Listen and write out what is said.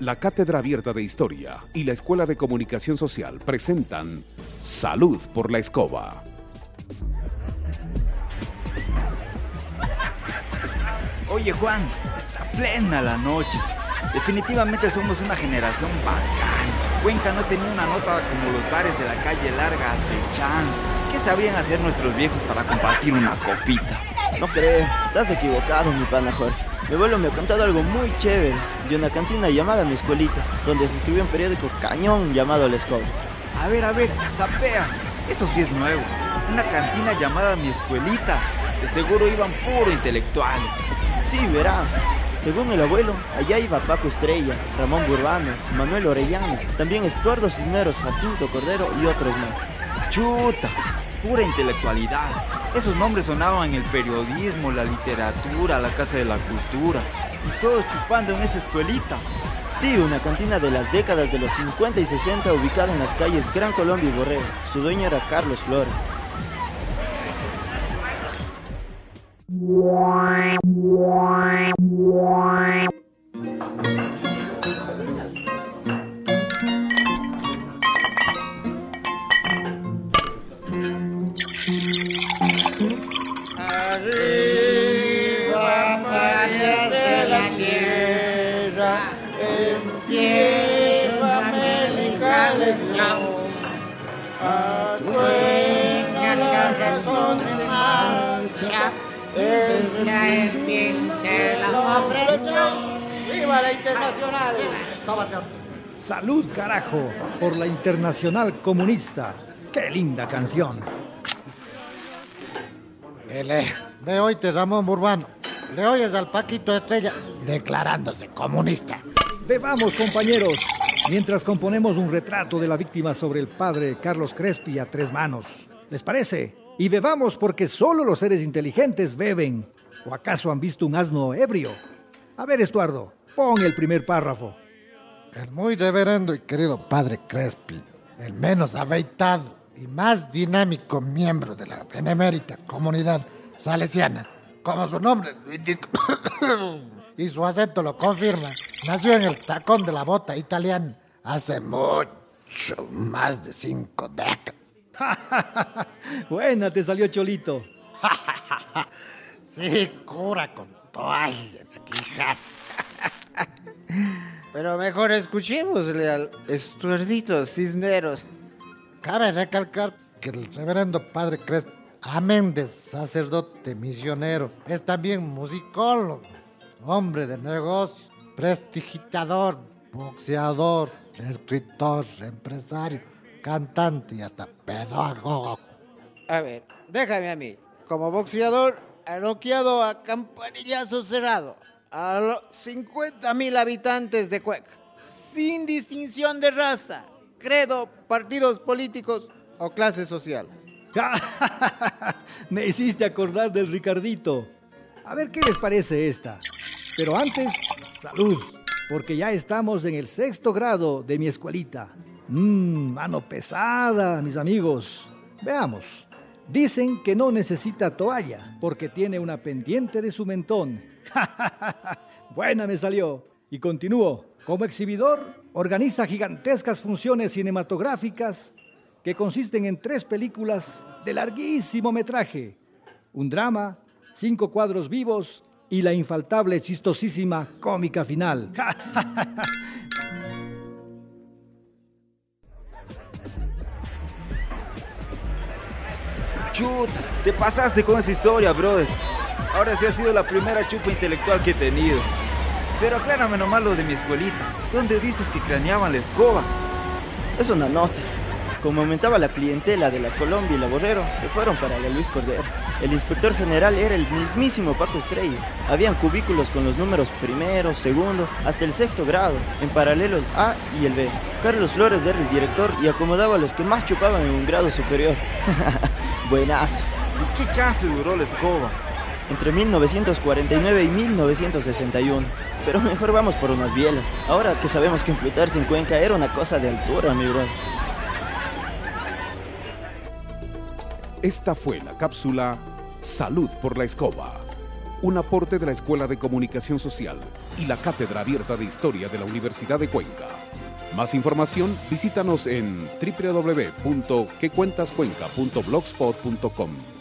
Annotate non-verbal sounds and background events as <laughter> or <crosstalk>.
la Cátedra Abierta de Historia y la Escuela de Comunicación Social presentan Salud por la Escoba. Oye Juan, está plena la noche. Definitivamente somos una generación bacán. Cuenca no tenía una nota como los bares de la calle larga hace chance. ¿Qué sabrían hacer nuestros viejos para compartir una copita? No creo, estás equivocado, mi pana Jorge. Mi abuelo me ha contado algo muy chévere de una cantina llamada Mi Escuelita, donde se escribió un periódico cañón llamado La Escoba. A ver, a ver, sapea. Eso sí es nuevo. Una cantina llamada Mi Escuelita. De seguro iban puro intelectuales. Sí, verás. Según el abuelo, allá iba Paco Estrella, Ramón Burbano, Manuel Orellano, también Estuardo Cisneros, Jacinto Cordero y otros más. Chuta, pura intelectualidad. Esos nombres sonaban en el periodismo, la literatura, la casa de la cultura. Y todos chupando en esa escuelita. Sí, una cantina de las décadas de los 50 y 60 ubicada en las calles Gran Colombia y Borrego. Su dueño era Carlos Flores. Acuerda la razón de marcha, es la en fin de la opresión. ¡Viva la internacional! Tómate. Salud, carajo, por la Internacional Comunista. ¡Qué linda canción! Ele, ve oíste Ramón Burbano. Le oyes al Paquito Estrella declarándose comunista. Bebamos, compañeros, mientras componemos un retrato de la víctima sobre el padre Carlos Crespi a tres manos. ¿Les parece? Y bebamos porque solo los seres inteligentes beben. ¿O acaso han visto un asno ebrio? A ver, Estuardo, pon el primer párrafo. El muy reverendo y querido padre Crespi, el menos aveitado y más dinámico miembro de la benemérita comunidad salesiana, como su nombre <coughs> y su acento lo confirma, nació en el tacón de la bota italiana hace mucho más de cinco décadas. <laughs> Buena, te salió Cholito. <laughs> Sí, cura con toalla quijada. <laughs> Pero mejor escuchémosle al Estuardito Cisneros. Cabe recalcar que el reverendo padre Crespo, amén de sacerdote misionero, es también musicólogo, hombre de negocios, prestigitador, boxeador, escritor, empresario, cantante y hasta pedagogo. A ver, déjame a mí. Como boxeador, ha noqueado a campanillazo cerrado a los 50 mil habitantes de Cueca, sin distinción de raza, credo, partidos políticos o clase social. <laughs> Me hiciste acordar del Ricardito. A ver qué les parece esta. Pero antes, salud, porque ya estamos en el sexto grado de mi escuelita. Mmm, mano pesada, mis amigos. Veamos. Dicen que no necesita toalla porque tiene una pendiente de su mentón. <laughs> Buena me salió. Y continúo. Como exhibidor, organiza gigantescas funciones cinematográficas que consisten en tres películas de larguísimo metraje, un drama, cinco cuadros vivos y la infaltable, chistosísima, cómica final. <laughs> Chuta, te pasaste con esa historia, brother. Ahora sí ha sido la primera chupa intelectual que he tenido. Pero aclárame nomás lo de mi escuelita. ¿Dónde dices que craneaban la escoba? Es una nota. Como aumentaba la clientela de la Colombia y la Borrero, se fueron para la Luis Cordero. El inspector general era el mismísimo Paco Estrella. Habían cubículos con los números primero, segundo, hasta el sexto grado, en paralelos A y el B. Carlos Flores era el director y acomodaba a los que más chupaban en un grado superior. <laughs> Buenazo. ¿Y qué chance duró la escoba? Entre 1949 y 1961. Pero mejor vamos por unas bielas. Ahora que sabemos que implutarse en Cuenca era una cosa de altura, mi bro. Esta fue la cápsula Salud por la Escoba. un aporte de la Escuela de Comunicación Social y la Cátedra Abierta de Historia de la Universidad de Cuenca. Más información, visítanos en www.quecuentascuenca.blogspot.com.